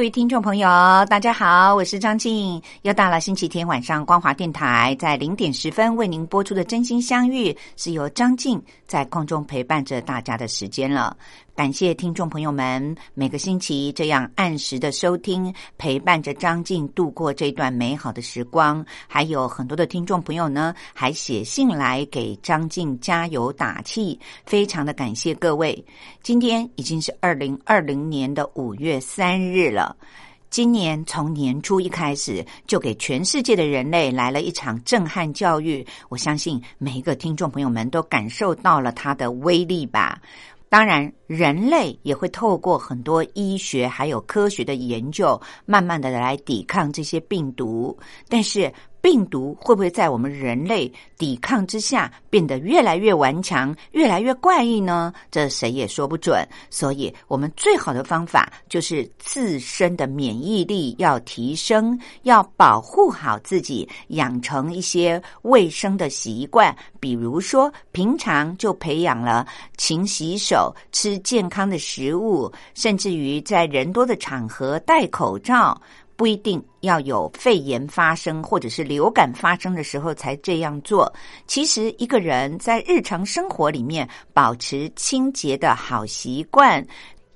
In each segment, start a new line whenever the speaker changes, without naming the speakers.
各位听众朋友，大家好，我是张静，又到了星期天晚上光华电台在零点十分为您播出的《真心相遇》，是由张静在空中陪伴着大家的时间了。感谢听众朋友们每个星期这样按时的收听，陪伴着张静度过这段美好的时光。还有很多的听众朋友呢，还写信来给张静加油打气，非常的感谢各位。今天已经是二零二零年的五月三日了。今年从年初一开始，就给全世界的人类来了一场震撼教育。我相信每一个听众朋友们都感受到了它的威力吧。当然，人类也会透过很多医学还有科学的研究，慢慢的来抵抗这些病毒。但是，病毒会不会在我们人类抵抗之下变得越来越顽强、越来越怪异呢？这谁也说不准。所以，我们最好的方法就是自身的免疫力要提升，要保护好自己，养成一些卫生的习惯。比如说，平常就培养了勤洗手、吃健康的食物，甚至于在人多的场合戴口罩。不一定要有肺炎发生或者是流感发生的时候才这样做。其实，一个人在日常生活里面保持清洁的好习惯。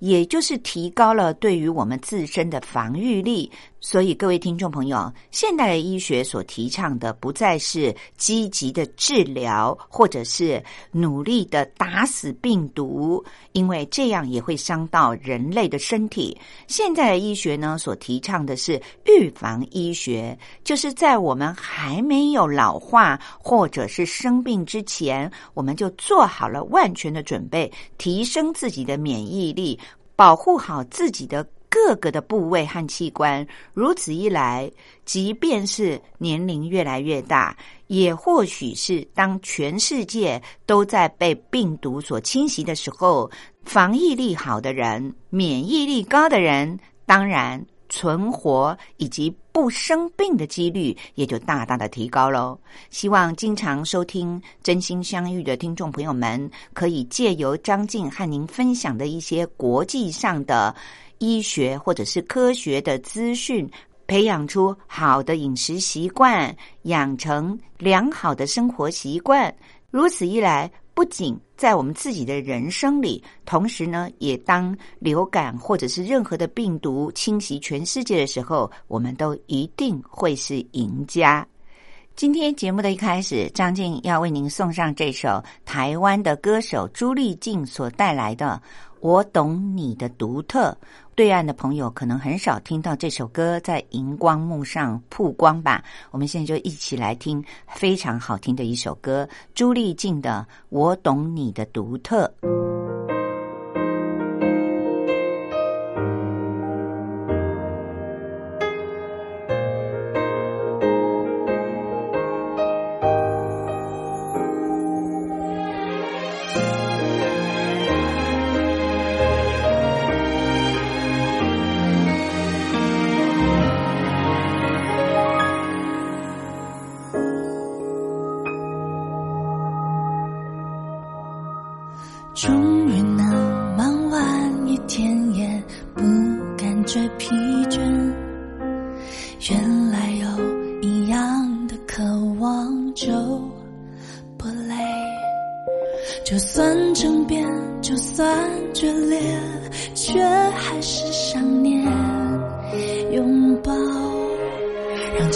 也就是提高了对于我们自身的防御力，所以各位听众朋友，现代的医学所提倡的不再是积极的治疗，或者是努力的打死病毒，因为这样也会伤到人类的身体。现在的医学呢，所提倡的是预防医学，就是在我们还没有老化或者是生病之前，我们就做好了万全的准备，提升自己的免疫力。保护好自己的各个的部位和器官，如此一来，即便是年龄越来越大，也或许是当全世界都在被病毒所侵袭的时候，防疫力好的人、免疫力高的人，当然。存活以及不生病的几率也就大大的提高喽。希望经常收听《真心相遇》的听众朋友们，可以借由张静和您分享的一些国际上的医学或者是科学的资讯，培养出好的饮食习惯，养成良好的生活习惯。如此一来。不仅在我们自己的人生里，同时呢，也当流感或者是任何的病毒侵袭全世界的时候，我们都一定会是赢家。今天节目的一开始，张静要为您送上这首台湾的歌手朱丽静所带来的《我懂你的独特》。对岸的朋友可能很少听到这首歌在荧光幕上曝光吧？我们现在就一起来听非常好听的一首歌，朱丽静的《我懂你的独特》。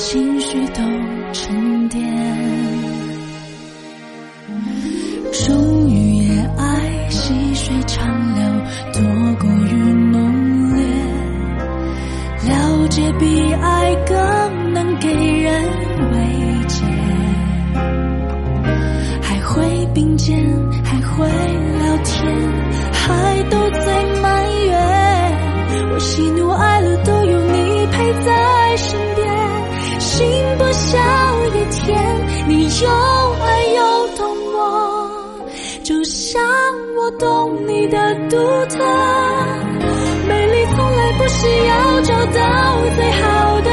情绪都沉淀终于也爱细水长流，多过于浓烈。了解比爱更能给人慰藉，还会并肩，还会聊天，还都在埋怨。我喜怒哀有，爱又懂我，就像我懂你的独特。美丽从来不需要找到最好的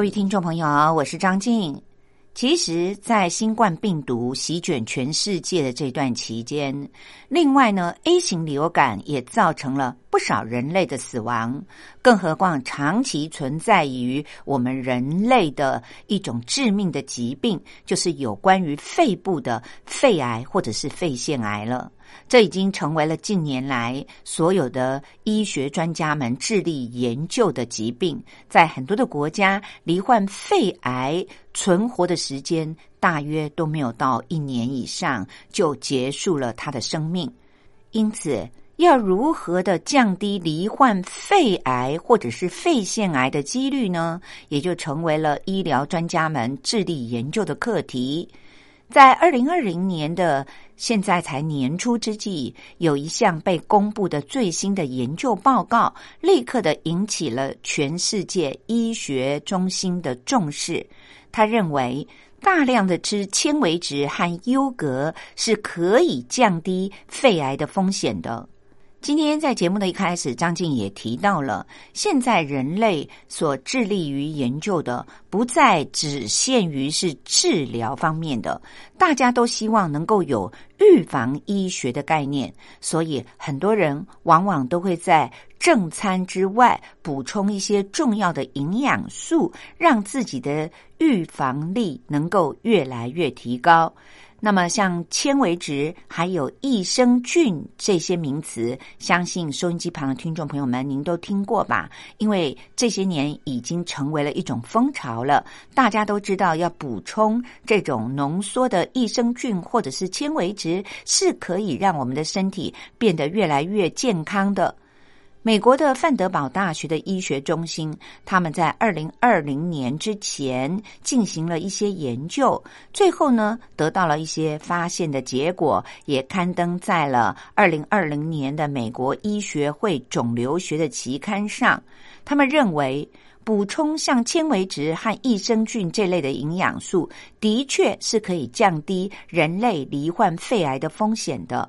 各位听众朋友，我是张静。其实，在新冠病毒席卷全世界的这段期间，另外呢，A 型流感也造成了不少人类的死亡。更何况，长期存在于我们人类的一种致命的疾病，就是有关于肺部的肺癌或者是肺腺癌了。这已经成为了近年来所有的医学专家们致力研究的疾病。在很多的国家，罹患肺癌存活的时间大约都没有到一年以上，就结束了他的生命。因此，要如何的降低罹患肺癌或者是肺腺癌的几率呢？也就成为了医疗专家们致力研究的课题。在二零二零年的现在才年初之际，有一项被公布的最新的研究报告，立刻的引起了全世界医学中心的重视。他认为，大量的吃纤维质和优格是可以降低肺癌的风险的。今天在节目的一开始，张静也提到了，现在人类所致力于研究的，不再只限于是治疗方面的，大家都希望能够有预防医学的概念，所以很多人往往都会在正餐之外补充一些重要的营养素，让自己的预防力能够越来越提高。那么，像纤维质还有益生菌这些名词，相信收音机旁的听众朋友们您都听过吧？因为这些年已经成为了一种风潮了，大家都知道要补充这种浓缩的益生菌或者是纤维质，是可以让我们的身体变得越来越健康的。美国的范德堡大学的医学中心，他们在二零二零年之前进行了一些研究，最后呢得到了一些发现的结果，也刊登在了二零二零年的美国医学会肿瘤学的期刊上。他们认为，补充像纤维质和益生菌这类的营养素，的确是可以降低人类罹患肺癌的风险的。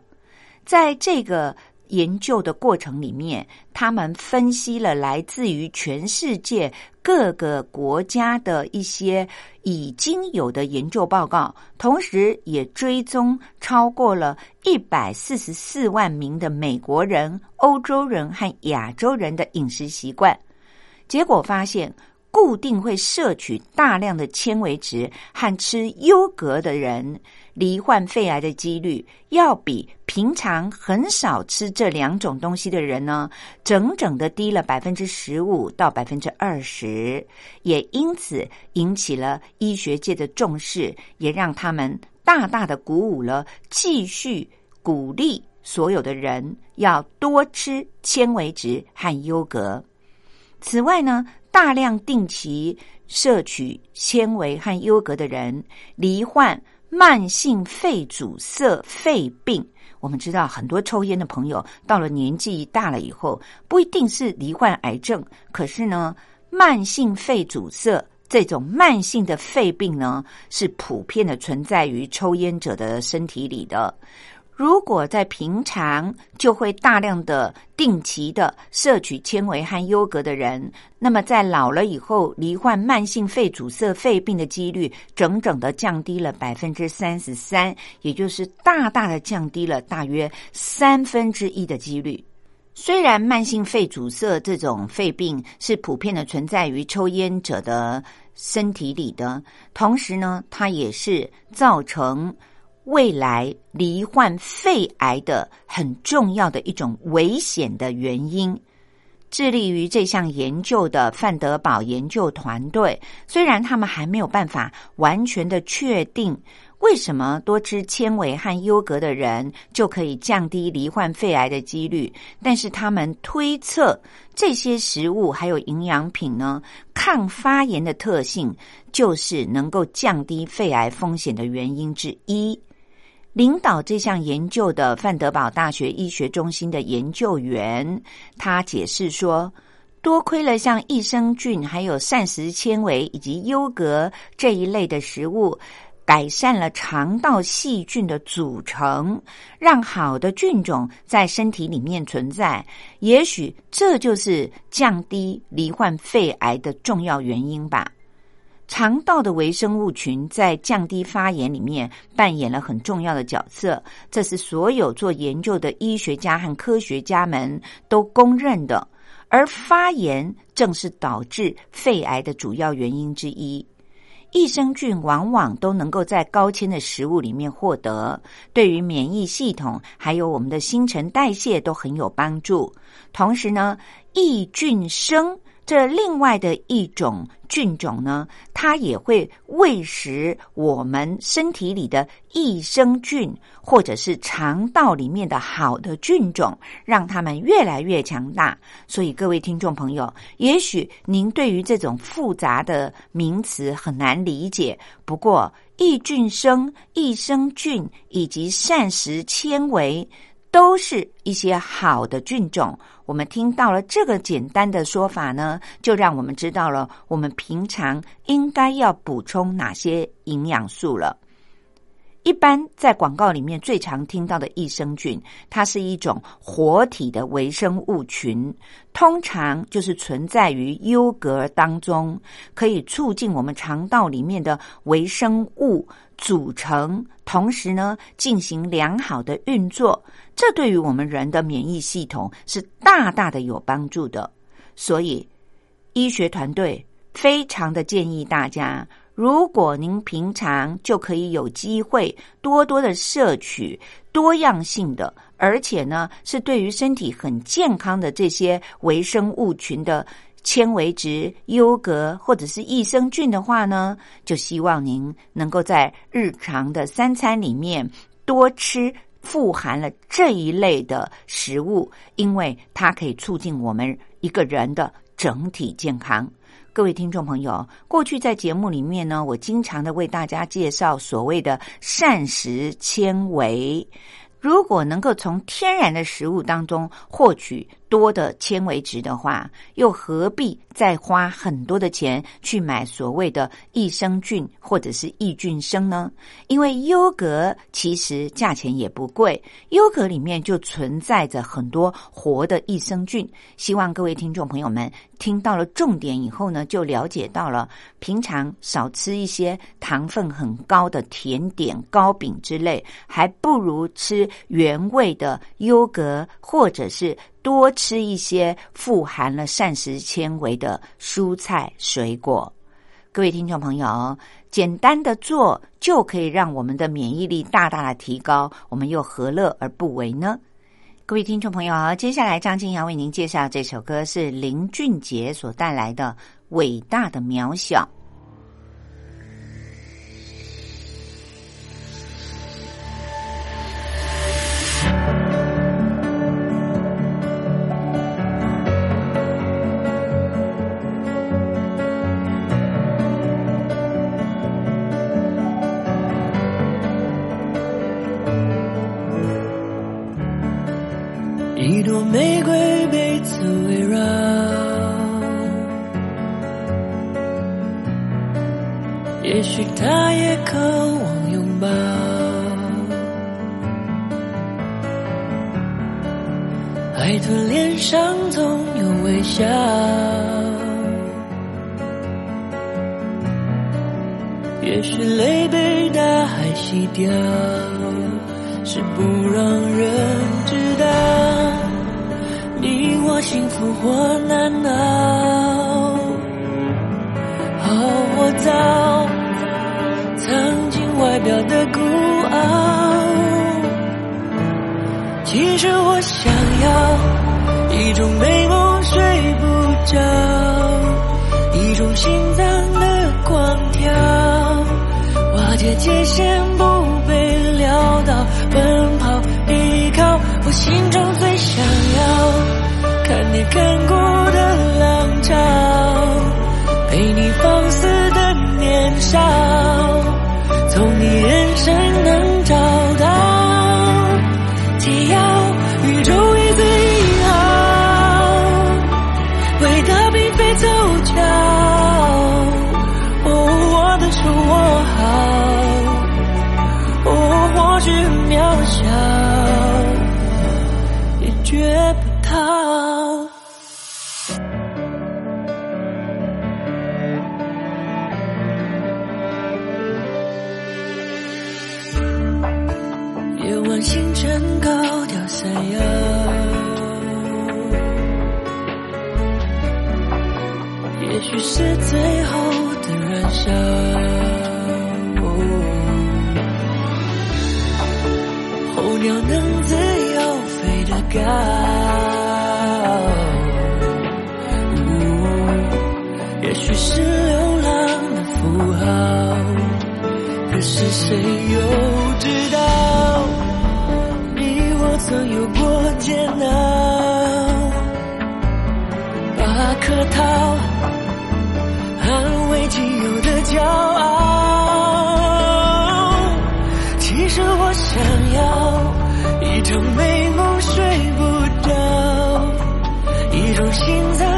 在这个。研究的过程里面，他们分析了来自于全世界各个国家的一些已经有的研究报告，同时也追踪超过了一百四十四万名的美国人、欧洲人和亚洲人的饮食习惯。结果发现，固定会摄取大量的纤维质和吃优格的人。罹患肺癌的几率要比平常很少吃这两种东西的人呢，整整的低了百分之十五到百分之二十，也因此引起了医学界的重视，也让他们大大的鼓舞了，继续鼓励所有的人要多吃纤维质和优格。此外呢，大量定期摄取纤维和优格的人，罹患。慢性肺阻塞肺病，我们知道很多抽烟的朋友到了年纪大了以后，不一定是罹患癌症，可是呢，慢性肺阻塞这种慢性的肺病呢，是普遍的存在于抽烟者的身体里的。如果在平常就会大量的定期的摄取纤维和优格的人，那么在老了以后罹患慢性肺阻塞肺病的几率，整整的降低了百分之三十三，也就是大大的降低了大约三分之一的几率。虽然慢性肺阻塞这种肺病是普遍的存在于抽烟者的身体里的，同时呢，它也是造成。未来罹患肺癌的很重要的一种危险的原因，致力于这项研究的范德堡研究团队，虽然他们还没有办法完全的确定为什么多吃纤维和优格的人就可以降低罹患肺癌的几率，但是他们推测这些食物还有营养品呢，抗发炎的特性就是能够降低肺癌风险的原因之一。领导这项研究的范德堡大学医学中心的研究员，他解释说，多亏了像益生菌、还有膳食纤维以及优格这一类的食物，改善了肠道细菌的组成，让好的菌种在身体里面存在。也许这就是降低罹患肺癌的重要原因吧。肠道的微生物群在降低发炎里面扮演了很重要的角色，这是所有做研究的医学家和科学家们都公认的。而发炎正是导致肺癌的主要原因之一。益生菌往往都能够在高纤的食物里面获得，对于免疫系统还有我们的新陈代谢都很有帮助。同时呢，益菌生。这另外的一种菌种呢，它也会喂食我们身体里的益生菌，或者是肠道里面的好的菌种，让它们越来越强大。所以，各位听众朋友，也许您对于这种复杂的名词很难理解，不过益菌生、益生菌以及膳食纤维。都是一些好的菌种。我们听到了这个简单的说法呢，就让我们知道了我们平常应该要补充哪些营养素了。一般在广告里面最常听到的益生菌，它是一种活体的微生物群，通常就是存在于优格当中，可以促进我们肠道里面的微生物组成，同时呢进行良好的运作。这对于我们人的免疫系统是大大的有帮助的。所以，医学团队非常的建议大家。如果您平常就可以有机会多多的摄取多样性的，而且呢是对于身体很健康的这些微生物群的纤维质、优格或者是益生菌的话呢，就希望您能够在日常的三餐里面多吃富含了这一类的食物，因为它可以促进我们一个人的整体健康。各位听众朋友，过去在节目里面呢，我经常的为大家介绍所谓的膳食纤维。如果能够从天然的食物当中获取多的纤维质的话，又何必再花很多的钱去买所谓的益生菌或者是益菌生呢？因为优格其实价钱也不贵，优格里面就存在着很多活的益生菌。希望各位听众朋友们听到了重点以后呢，就了解到了平常少吃一些糖分很高的甜点、糕饼之类，还不如吃原味的优格，或者是。多吃一些富含了膳食纤维的蔬菜水果，各位听众朋友，简单的做就可以让我们的免疫力大大的提高，我们又何乐而不为呢？各位听众朋友，接下来张静要为您介绍这首歌是林俊杰所带来的《伟大的渺小》。
界界限不被撂倒，奔跑依靠我心中最想要。看你看想要一场美梦睡不着，一种心脏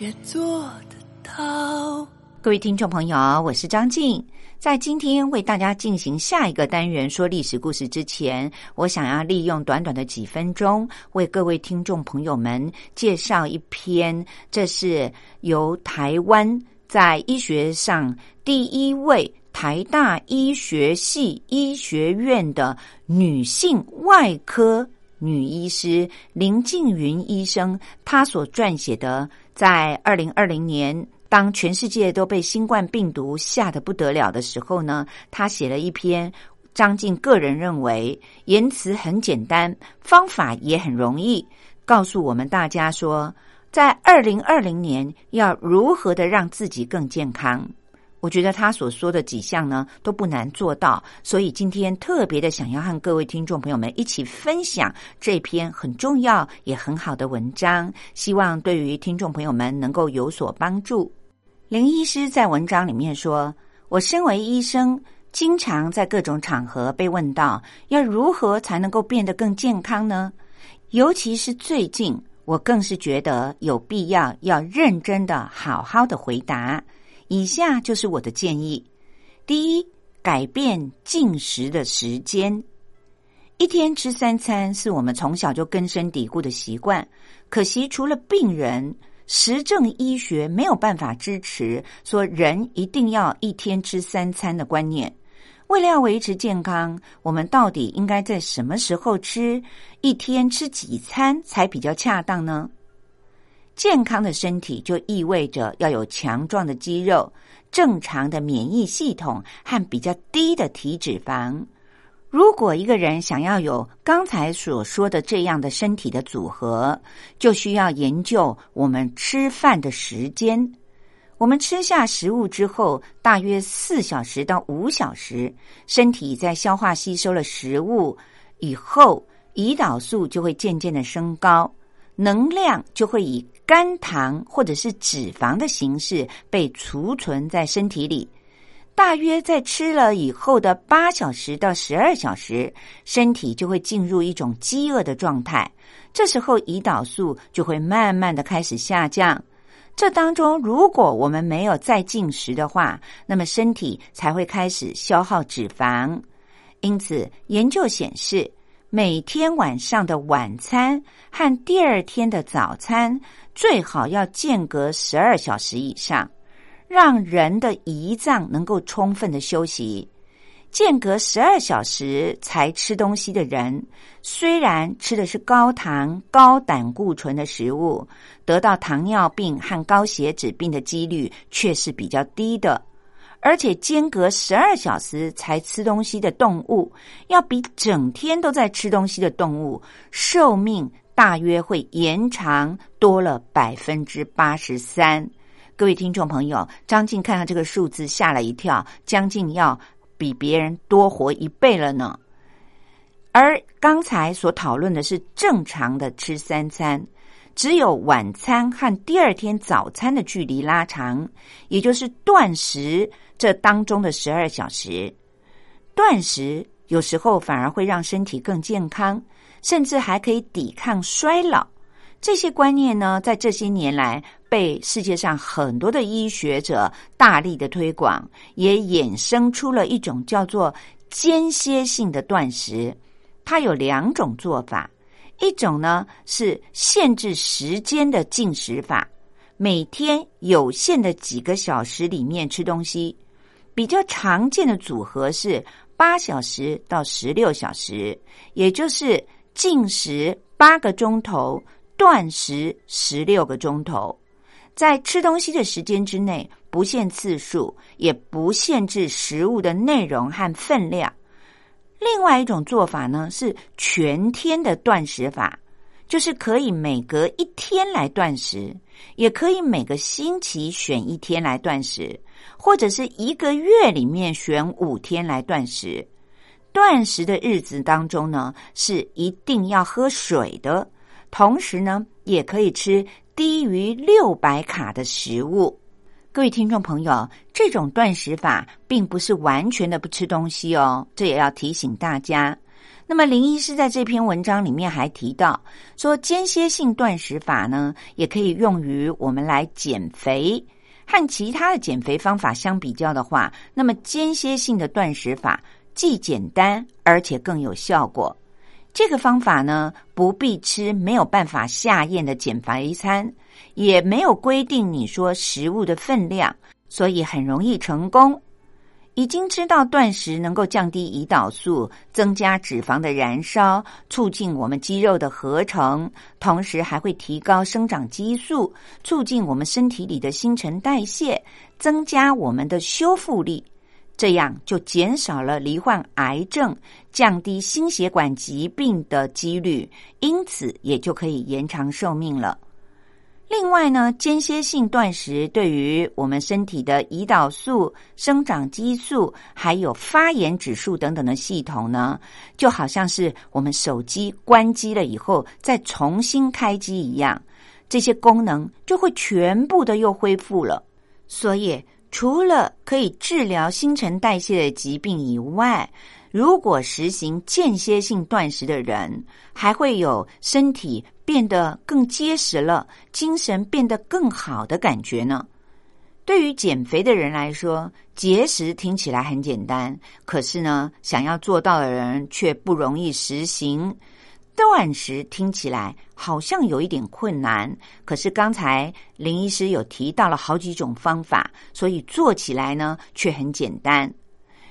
也做得到。
各位听众朋友，我是张静。在今天为大家进行下一个单元说历史故事之前，我想要利用短短的几分钟，为各位听众朋友们介绍一篇，这是由台湾在医学上第一位台大医学系医学院的女性外科女医师林静云医生，她所撰写的，在二零二零年。当全世界都被新冠病毒吓得不得了的时候呢，他写了一篇张晋个人认为言辞很简单，方法也很容易，告诉我们大家说，在二零二零年要如何的让自己更健康。我觉得他所说的几项呢都不难做到，所以今天特别的想要和各位听众朋友们一起分享这篇很重要也很好的文章，希望对于听众朋友们能够有所帮助。林医师在文章里面说：“我身为医生，经常在各种场合被问到，要如何才能够变得更健康呢？尤其是最近，我更是觉得有必要要认真的、好好的回答。以下就是我的建议：第一，改变进食的时间。一天吃三餐是我们从小就根深蒂固的习惯，可惜除了病人。”实证医学没有办法支持说人一定要一天吃三餐的观念。为了要维持健康，我们到底应该在什么时候吃？一天吃几餐才比较恰当呢？健康的身体就意味着要有强壮的肌肉、正常的免疫系统和比较低的体脂肪。如果一个人想要有刚才所说的这样的身体的组合，就需要研究我们吃饭的时间。我们吃下食物之后，大约四小时到五小时，身体在消化吸收了食物以后，胰岛素就会渐渐的升高，能量就会以肝糖或者是脂肪的形式被储存在身体里。大约在吃了以后的八小时到十二小时，身体就会进入一种饥饿的状态。这时候胰岛素就会慢慢的开始下降。这当中，如果我们没有再进食的话，那么身体才会开始消耗脂肪。因此，研究显示，每天晚上的晚餐和第二天的早餐最好要间隔十二小时以上。让人的胰脏能够充分的休息，间隔十二小时才吃东西的人，虽然吃的是高糖、高胆固醇的食物，得到糖尿病和高血脂病的几率却是比较低的。而且间隔十二小时才吃东西的动物，要比整天都在吃东西的动物寿命大约会延长多了百分之八十三。各位听众朋友，张静看到这个数字吓了一跳，将近要比别人多活一倍了呢。而刚才所讨论的是正常的吃三餐，只有晚餐和第二天早餐的距离拉长，也就是断食这当中的十二小时。断食有时候反而会让身体更健康，甚至还可以抵抗衰老。这些观念呢，在这些年来被世界上很多的医学者大力的推广，也衍生出了一种叫做间歇性的断食。它有两种做法，一种呢是限制时间的进食法，每天有限的几个小时里面吃东西。比较常见的组合是八小时到十六小时，也就是进食八个钟头，断食十六个钟头。在吃东西的时间之内，不限次数，也不限制食物的内容和分量。另外一种做法呢，是全天的断食法，就是可以每隔一天来断食，也可以每个星期选一天来断食，或者是一个月里面选五天来断食。断食的日子当中呢，是一定要喝水的，同时呢，也可以吃。低于六百卡的食物，各位听众朋友，这种断食法并不是完全的不吃东西哦，这也要提醒大家。那么林医师在这篇文章里面还提到说，间歇性断食法呢，也可以用于我们来减肥。和其他的减肥方法相比较的话，那么间歇性的断食法既简单而且更有效果。这个方法呢，不必吃没有办法下咽的减肥餐，也没有规定你说食物的分量，所以很容易成功。已经知道断食能够降低胰岛素，增加脂肪的燃烧，促进我们肌肉的合成，同时还会提高生长激素，促进我们身体里的新陈代谢，增加我们的修复力。这样就减少了罹患癌症、降低心血管疾病的几率，因此也就可以延长寿命了。另外呢，间歇性断食对于我们身体的胰岛素、生长激素还有发炎指数等等的系统呢，就好像是我们手机关机了以后再重新开机一样，这些功能就会全部的又恢复了。所以。除了可以治疗新陈代谢的疾病以外，如果实行间歇性断食的人，还会有身体变得更结实了，精神变得更好的感觉呢。对于减肥的人来说，节食听起来很简单，可是呢，想要做到的人却不容易实行。断食听起来好像有一点困难，可是刚才林医师有提到了好几种方法，所以做起来呢却很简单。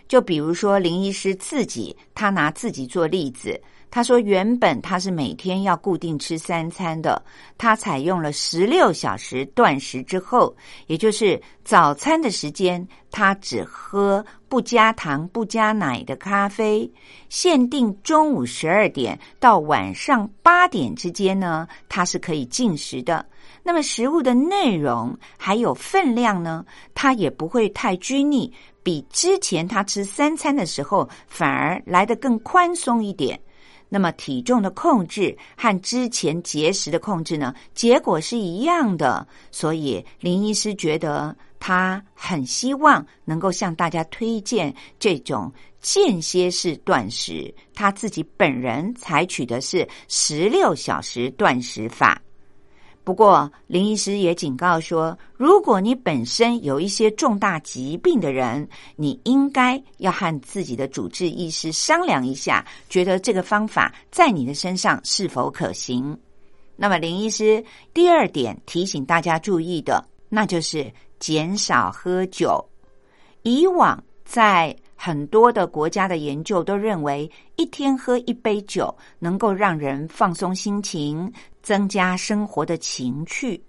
就比如说林医师自己，他拿自己做例子。他说：“原本他是每天要固定吃三餐的，他采用了十六小时断食之后，也就是早餐的时间，他只喝不加糖、不加奶的咖啡。限定中午十二点到晚上八点之间呢，他是可以进食的。那么食物的内容还有分量呢，他也不会太拘泥，比之前他吃三餐的时候反而来得更宽松一点。”那么体重的控制和之前节食的控制呢，结果是一样的。所以林医师觉得他很希望能够向大家推荐这种间歇式断食。他自己本人采取的是十六小时断食法。不过，林医师也警告说，如果你本身有一些重大疾病的人，你应该要和自己的主治医师商量一下，觉得这个方法在你的身上是否可行。那么，林医师第二点提醒大家注意的，那就是减少喝酒。以往在很多的国家的研究都认为，一天喝一杯酒能够让人放松心情。增加生活的情趣，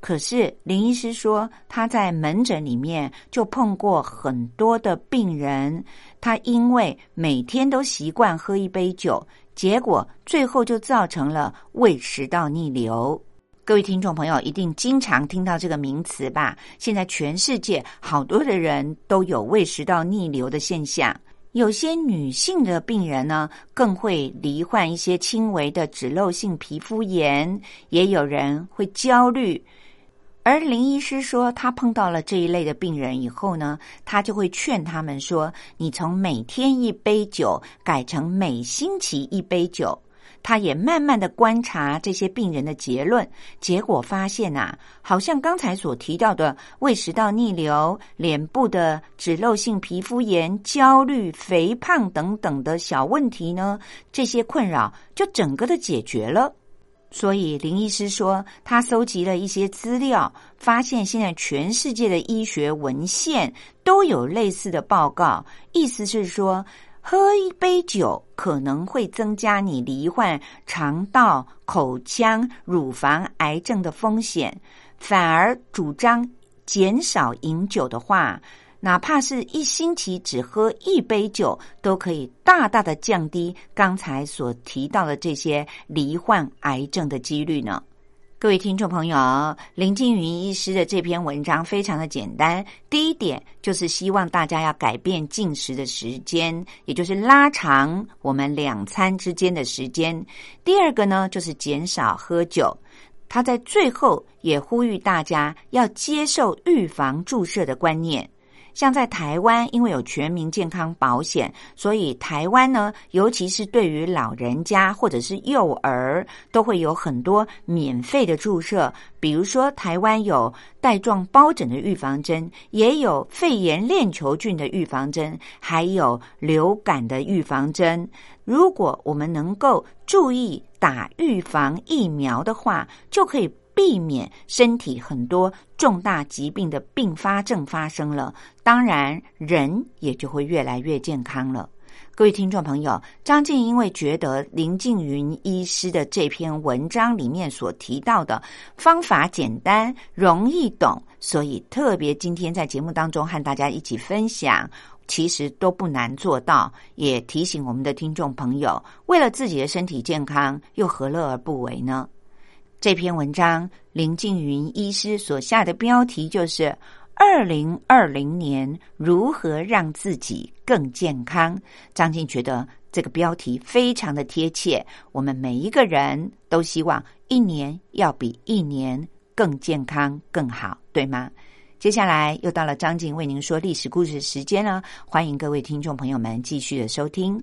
可是林医师说他在门诊里面就碰过很多的病人，他因为每天都习惯喝一杯酒，结果最后就造成了胃食道逆流。各位听众朋友一定经常听到这个名词吧？现在全世界好多的人都有胃食道逆流的现象。有些女性的病人呢，更会罹患一些轻微的脂漏性皮肤炎，也有人会焦虑。而林医师说，他碰到了这一类的病人以后呢，他就会劝他们说：“你从每天一杯酒改成每星期一杯酒。”他也慢慢的观察这些病人的结论，结果发现呐，好像刚才所提到的胃食道逆流、脸部的脂漏性皮肤炎、焦虑、肥胖等等的小问题呢，这些困扰就整个的解决了。所以林医师说，他搜集了一些资料，发现现在全世界的医学文献都有类似的报告，意思是说。喝一杯酒可能会增加你罹患肠道、口腔、乳房癌症的风险，反而主张减少饮酒的话，哪怕是一星期只喝一杯酒，都可以大大的降低刚才所提到的这些罹患癌症的几率呢。各位听众朋友，林静云医师的这篇文章非常的简单。第一点就是希望大家要改变进食的时间，也就是拉长我们两餐之间的时间。第二个呢，就是减少喝酒。他在最后也呼吁大家要接受预防注射的观念。像在台湾，因为有全民健康保险，所以台湾呢，尤其是对于老人家或者是幼儿，都会有很多免费的注射。比如说，台湾有带状疱疹的预防针，也有肺炎链球菌的预防针，还有流感的预防针。如果我们能够注意打预防疫苗的话，就可以。避免身体很多重大疾病的并发症发生了，当然人也就会越来越健康了。各位听众朋友，张静因为觉得林静云医师的这篇文章里面所提到的方法简单容易懂，所以特别今天在节目当中和大家一起分享，其实都不难做到。也提醒我们的听众朋友，为了自己的身体健康，又何乐而不为呢？这篇文章，林静云医师所下的标题就是“二零二零年如何让自己更健康”。张静觉得这个标题非常的贴切，我们每一个人都希望一年要比一年更健康更好，对吗？接下来又到了张静为您说历史故事的时间了，欢迎各位听众朋友们继续的收听。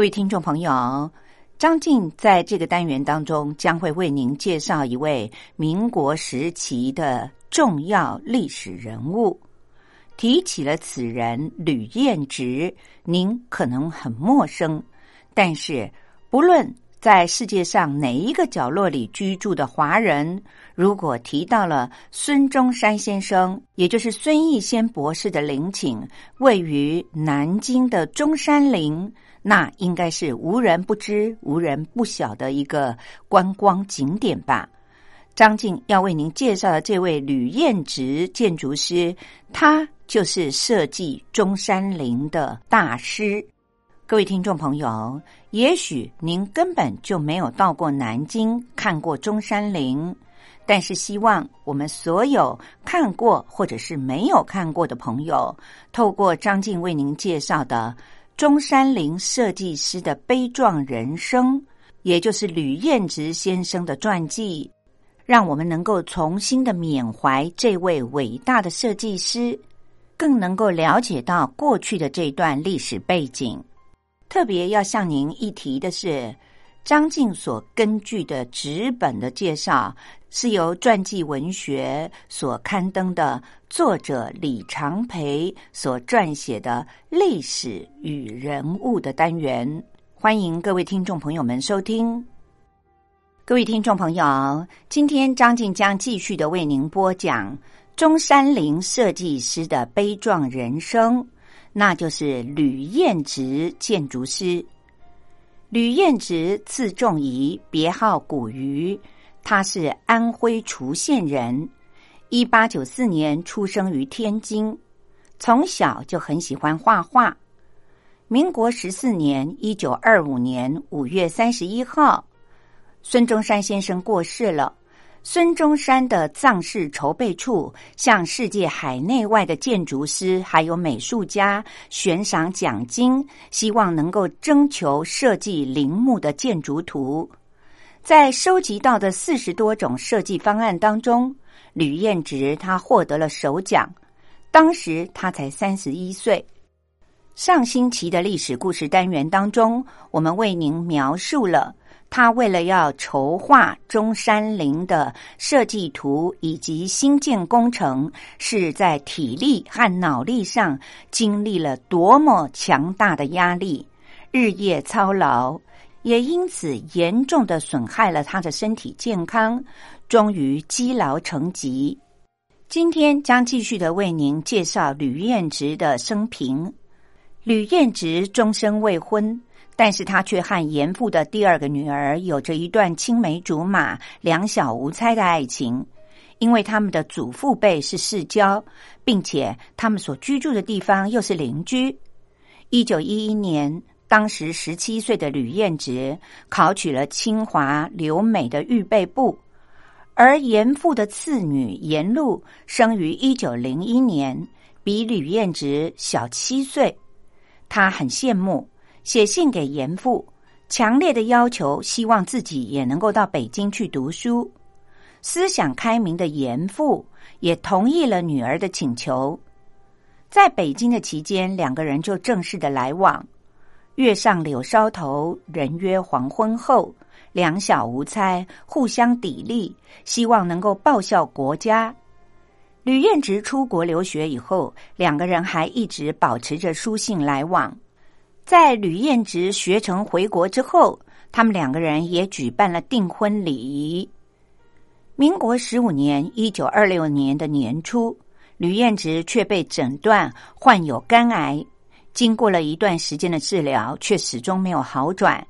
各位听众朋友，张静在这个单元当中将会为您介绍一位民国时期的重要历史人物。提起了此人吕彦直，您可能很陌生，但是不论在世界上哪一个角落里居住的华人，如果提到了孙中山先生，也就是孙逸仙博士的陵寝，位于南京的中山陵。那应该是无人不知、无人不晓的一个观光景点吧。张静要为您介绍的这位吕彦直建筑师，他就是设计中山陵的大师。各位听众朋友，也许您根本就没有到过南京看过中山陵，但是希望我们所有看过或者是没有看过的朋友，透过张静为您介绍的。中山陵设计师的悲壮人生，也就是吕彦直先生的传记，让我们能够重新的缅怀这位伟大的设计师，更能够了解到过去的这段历史背景。特别要向您一提的是。张静所根据的纸本的介绍，是由传记文学所刊登的作者李长培所撰写的历史与人物的单元。欢迎各位听众朋友们收听。各位听众朋友，今天张静将继续的为您播讲中山陵设计师的悲壮人生，那就是吕彦直建筑师。吕彦直，字仲仪，别号古鱼，他是安徽滁县人。一八九四年出生于天津，从小就很喜欢画画。民国十四年（一九二五年）五月三十一号，孙中山先生过世了，孙中山的葬事筹备处向世界海内外的建筑师还有美术家悬赏奖金，希望能够征求设计陵墓的建筑图。在收集到的四十多种设计方案当中，吕彦直他获得了首奖。当时他才三十一岁。上星期的历史故事单元当中，我们为您描述了。他为了要筹划中山陵的设计图以及新建工程，是在体力和脑力上经历了多么强大的压力，日夜操劳，也因此严重的损害了他的身体健康，终于积劳成疾。今天将继续的为您介绍吕彦直的生平。吕彦直终身未婚。但是他却和严父的第二个女儿有着一段青梅竹马、两小无猜的爱情，因为他们的祖父辈是世交，并且他们所居住的地方又是邻居。一九一一年，当时十七岁的吕彦直考取了清华留美的预备部，而严父的次女严露生于一九零一年，比吕彦直小七岁，他很羡慕。写信给严父，强烈的要求，希望自己也能够到北京去读书。思想开明的严父也同意了女儿的请求。在北京的期间，两个人就正式的来往。月上柳梢头，人约黄昏后，两小无猜，互相砥砺，希望能够报效国家。吕彦直出国留学以后，两个人还一直保持着书信来往。在吕彦直学成回国之后，他们两个人也举办了订婚礼。民国十五年（一九二六年的年初），吕彦直却被诊断患有肝癌，经过了一段时间的治疗，却始终没有好转。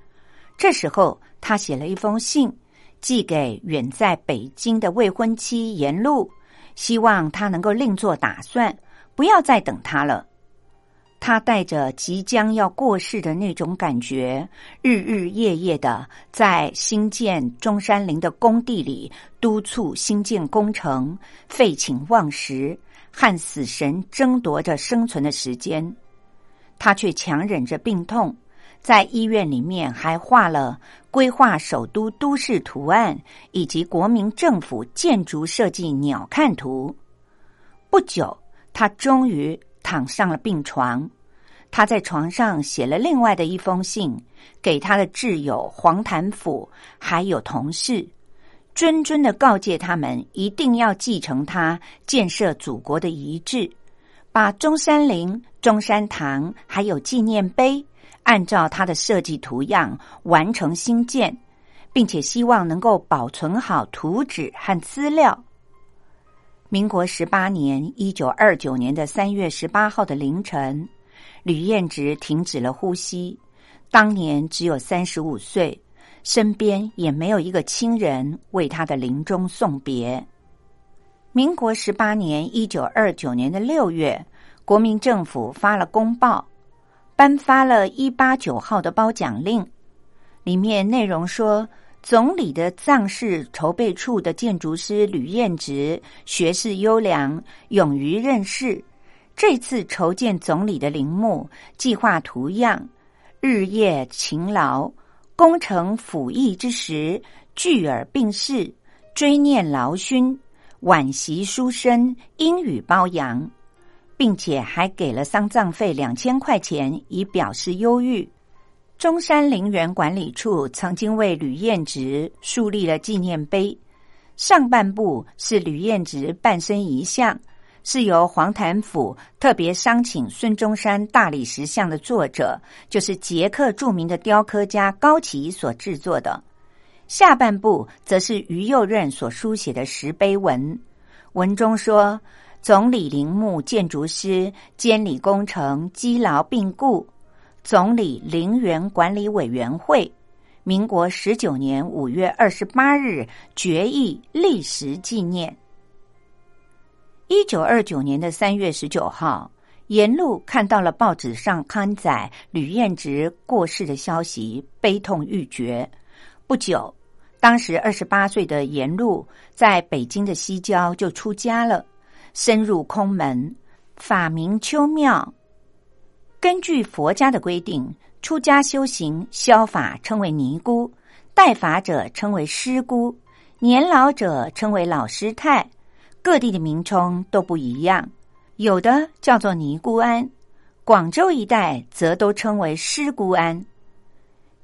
这时候，他写了一封信，寄给远在北京的未婚妻严露，希望他能够另作打算，不要再等他了。他带着即将要过世的那种感觉，日日夜夜的在新建中山陵的工地里督促新建工程，废寝忘食，和死神争夺着生存的时间。他却强忍着病痛，在医院里面还画了规划首都都市图案以及国民政府建筑设计鸟瞰图。不久，他终于。躺上了病床，他在床上写了另外的一封信给他的挚友黄潭甫，还有同事，谆谆的告诫他们一定要继承他建设祖国的遗志，把中山陵、中山堂还有纪念碑按照他的设计图样完成新建，并且希望能够保存好图纸和资料。民国十八年（一九二九年的三月十八号）的凌晨，吕彦直停止了呼吸。当年只有三十五岁，身边也没有一个亲人为他的临终送别。民国十八年（一九二九年的六月），国民政府发了公报，颁发了一八九号的褒奖令，里面内容说。总理的葬事筹备处的建筑师吕彦直，学识优良，勇于任事。这次筹建总理的陵墓，计划图样，日夜勤劳，功成辅翼之时，聚耳病逝，追念劳勋，惋惜书生，英语褒扬，并且还给了丧葬费两千块钱，以表示忧郁。中山陵园管理处曾经为吕彦直树立了纪念碑，上半部是吕彦直半身遗像，是由黄潭甫特别商请孙中山大理石像的作者，就是捷克著名的雕刻家高奇所制作的；下半部则是于右任所书写的石碑文，文中说：“总理陵墓建筑师监理工程积劳病故。”总理陵园管理委员会，民国十九年五月二十八日决议历时纪念。一九二九年的三月十九号，沿路看到了报纸上刊载吕彦直过世的消息，悲痛欲绝。不久，当时二十八岁的颜路在北京的西郊就出家了，深入空门，法名秋妙。根据佛家的规定，出家修行消法称为尼姑，代法者称为师姑，年老者称为老师太。各地的名称都不一样，有的叫做尼姑庵，广州一带则都称为师姑庵。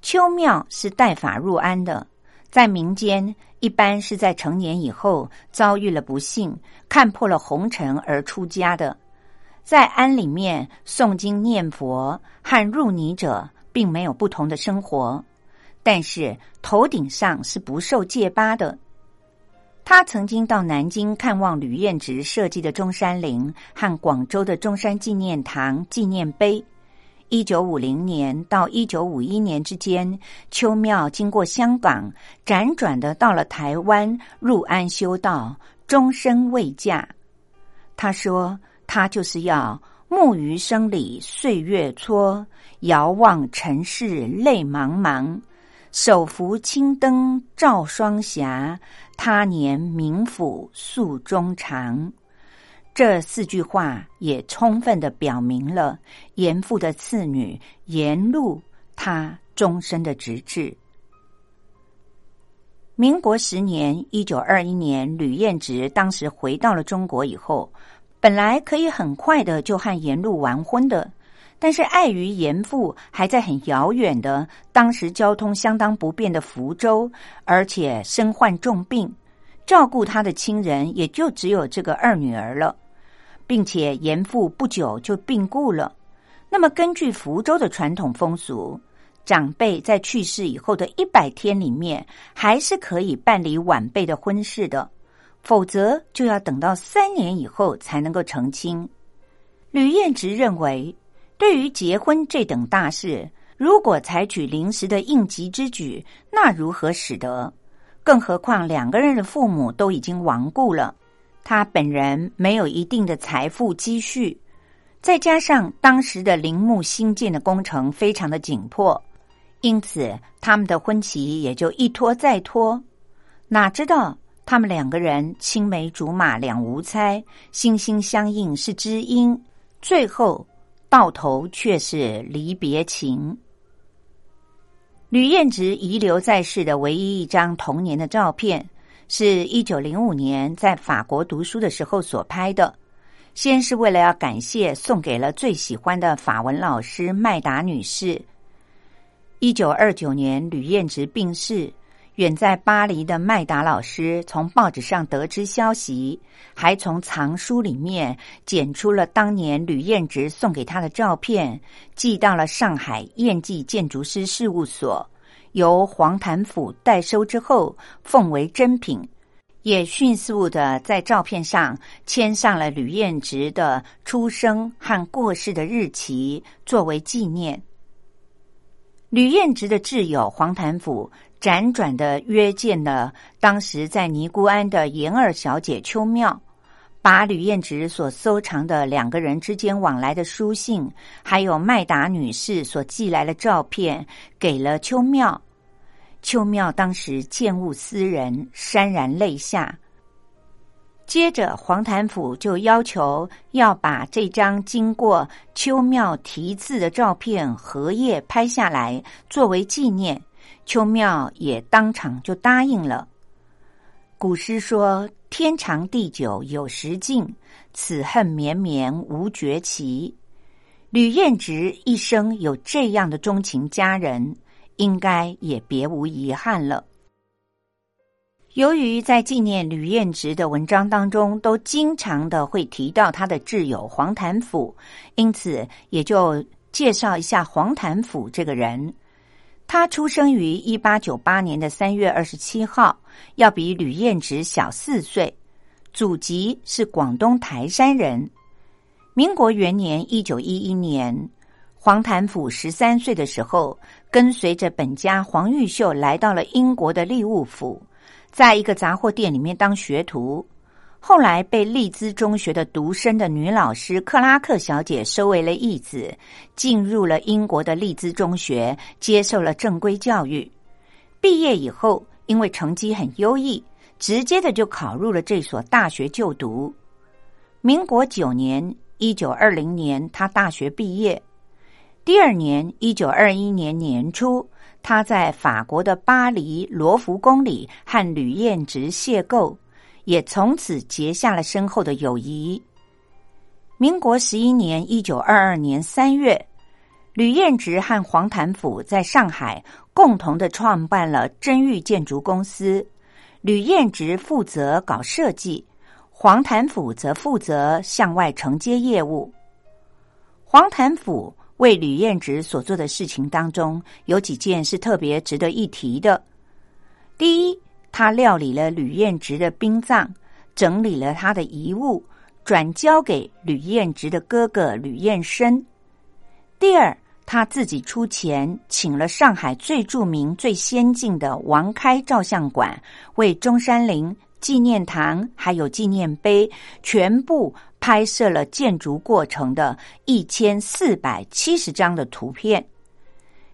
秋庙是代法入庵的。在民间，一般是在成年以后遭遇了不幸，看破了红尘而出家的。在庵里面诵经念佛和入尼者，并没有不同的生活，但是头顶上是不受戒疤的。他曾经到南京看望吕彦直设计的中山陵和广州的中山纪念堂纪念碑。一九五零年到一九五一年之间，邱庙经过香港，辗转的到了台湾，入安修道，终身未嫁。他说：“他就是要木鱼生里岁月蹉，遥望尘世泪茫茫，手扶青灯照双霞，他年冥府诉衷肠。”这四句话也充分的表明了严复的次女严露她终身的直至。民国十年（一九二一年），吕彦直当时回到了中国以后，本来可以很快的就和严露完婚的，但是碍于严复还在很遥远的、当时交通相当不便的福州，而且身患重病，照顾他的亲人也就只有这个二女儿了。并且严父不久就病故了。那么，根据福州的传统风俗，长辈在去世以后的一百天里面，还是可以办理晚辈的婚事的，否则就要等到三年以后才能够成亲。吕彦直认为，对于结婚这等大事，如果采取临时的应急之举，那如何使得？更何况两个人的父母都已经亡故了。他本人没有一定的财富积蓄，再加上当时的陵墓新建的工程非常的紧迫，因此他们的婚期也就一拖再拖。哪知道他们两个人青梅竹马两无猜，心心相印是知音，最后到头却是离别情。吕彦直遗留在世的唯一一张童年的照片。是一九零五年在法国读书的时候所拍的。先是为了要感谢，送给了最喜欢的法文老师麦达女士。一九二九年，吕彦直病逝，远在巴黎的麦达老师从报纸上得知消息，还从藏书里面捡出了当年吕彦直送给他的照片，寄到了上海燕记建筑师事务所。由黄潭府代收之后，奉为珍品，也迅速的在照片上签上了吕彦直的出生和过世的日期，作为纪念。吕彦直的挚友黄潭府辗转的约见了当时在尼姑庵的严二小姐邱妙，把吕彦直所收藏的两个人之间往来的书信，还有麦达女士所寄来的照片，给了邱妙。邱妙当时见物思人，潸然泪下。接着，黄潭府就要求要把这张经过邱妙题字的照片荷叶拍下来，作为纪念。邱妙也当场就答应了。古诗说：“天长地久有时尽，此恨绵绵无绝期。”吕彦直一生有这样的钟情佳人。应该也别无遗憾了。由于在纪念吕彦直的文章当中，都经常的会提到他的挚友黄潭甫，因此也就介绍一下黄潭甫这个人。他出生于一八九八年的三月二十七号，要比吕彦直小四岁，祖籍是广东台山人。民国元年一九一一年。黄潭甫十三岁的时候，跟随着本家黄玉秀来到了英国的利物浦，在一个杂货店里面当学徒。后来被利兹中学的独生的女老师克拉克小姐收为了义子，进入了英国的利兹中学，接受了正规教育。毕业以后，因为成绩很优异，直接的就考入了这所大学就读。民国九年（一九二零年），他大学毕业。第二年（一九二一年年初），他在法国的巴黎罗浮宫里和吕彦直邂逅，也从此结下了深厚的友谊。民国十一年（一九二二年）三月，吕彦直和黄潭甫在上海共同的创办了真玉建筑公司，吕彦直负责搞设计。黄潭甫则负责向外承接业务。黄潭甫为吕彦直所做的事情当中，有几件是特别值得一提的。第一，他料理了吕彦直的殡葬，整理了他的遗物，转交给吕彦直的哥哥吕彦生。第二，他自己出钱请了上海最著名、最先进的王开照相馆，为中山陵。纪念堂还有纪念碑，全部拍摄了建筑过程的一千四百七十张的图片。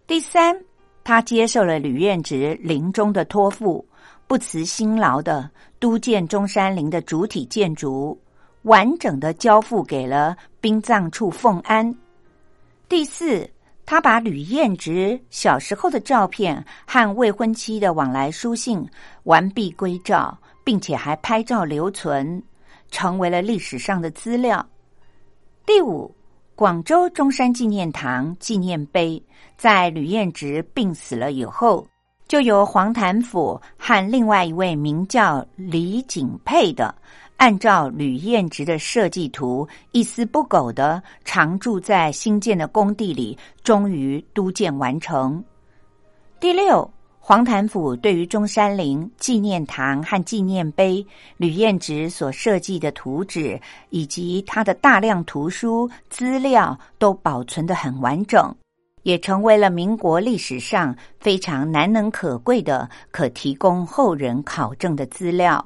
第三，他接受了吕彦直临终的托付，不辞辛劳的督建中山陵的主体建筑，完整的交付给了殡葬处奉安。第四，他把吕彦直小时候的照片和未婚妻的往来书信完璧归赵。并且还拍照留存，成为了历史上的资料。第五，广州中山纪念堂纪念碑，在吕彦直病死了以后，就由黄潭甫和另外一位名叫李景佩的，按照吕彦直的设计图，一丝不苟的常住在新建的工地里，终于督建完成。第六。黄潭甫对于中山陵纪念堂和纪念碑，吕彦直所设计的图纸以及他的大量图书资料都保存的很完整，也成为了民国历史上非常难能可贵的可提供后人考证的资料。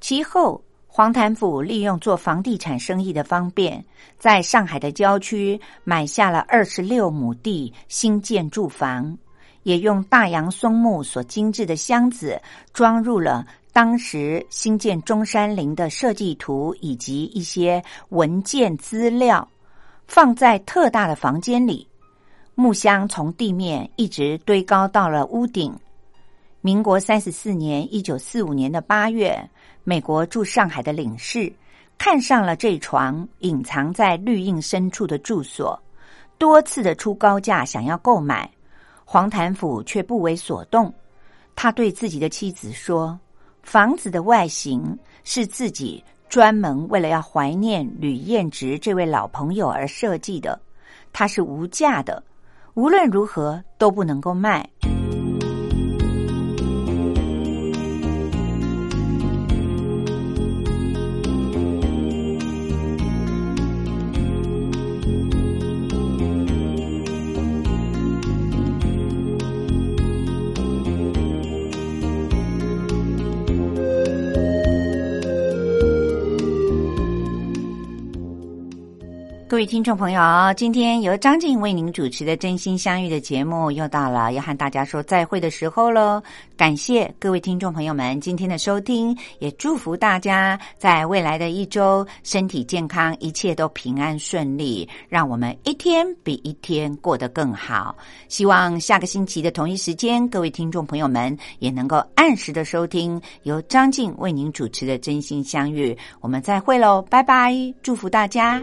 其后，黄潭甫利用做房地产生意的方便，在上海的郊区买下了二十六亩地，新建住房。也用大杨松木所精致的箱子装入了当时新建中山陵的设计图以及一些文件资料，放在特大的房间里。木箱从地面一直堆高到了屋顶。民国三十四年（一九四五年的八月），美国驻上海的领事看上了这床隐藏在绿荫深处的住所，多次的出高价想要购买。黄谭甫却不为所动，他对自己的妻子说：“房子的外形是自己专门为了要怀念吕彦直这位老朋友而设计的，它是无价的，无论如何都不能够卖。”各位听众朋友，今天由张静为您主持的《真心相遇》的节目又到了要和大家说再会的时候喽。感谢各位听众朋友们今天的收听，也祝福大家在未来的一周身体健康，一切都平安顺利，让我们一天比一天过得更好。希望下个星期的同一时间，各位听众朋友们也能够按时的收听由张静为您主持的《真心相遇》。我们再会喽，拜拜！祝福大家。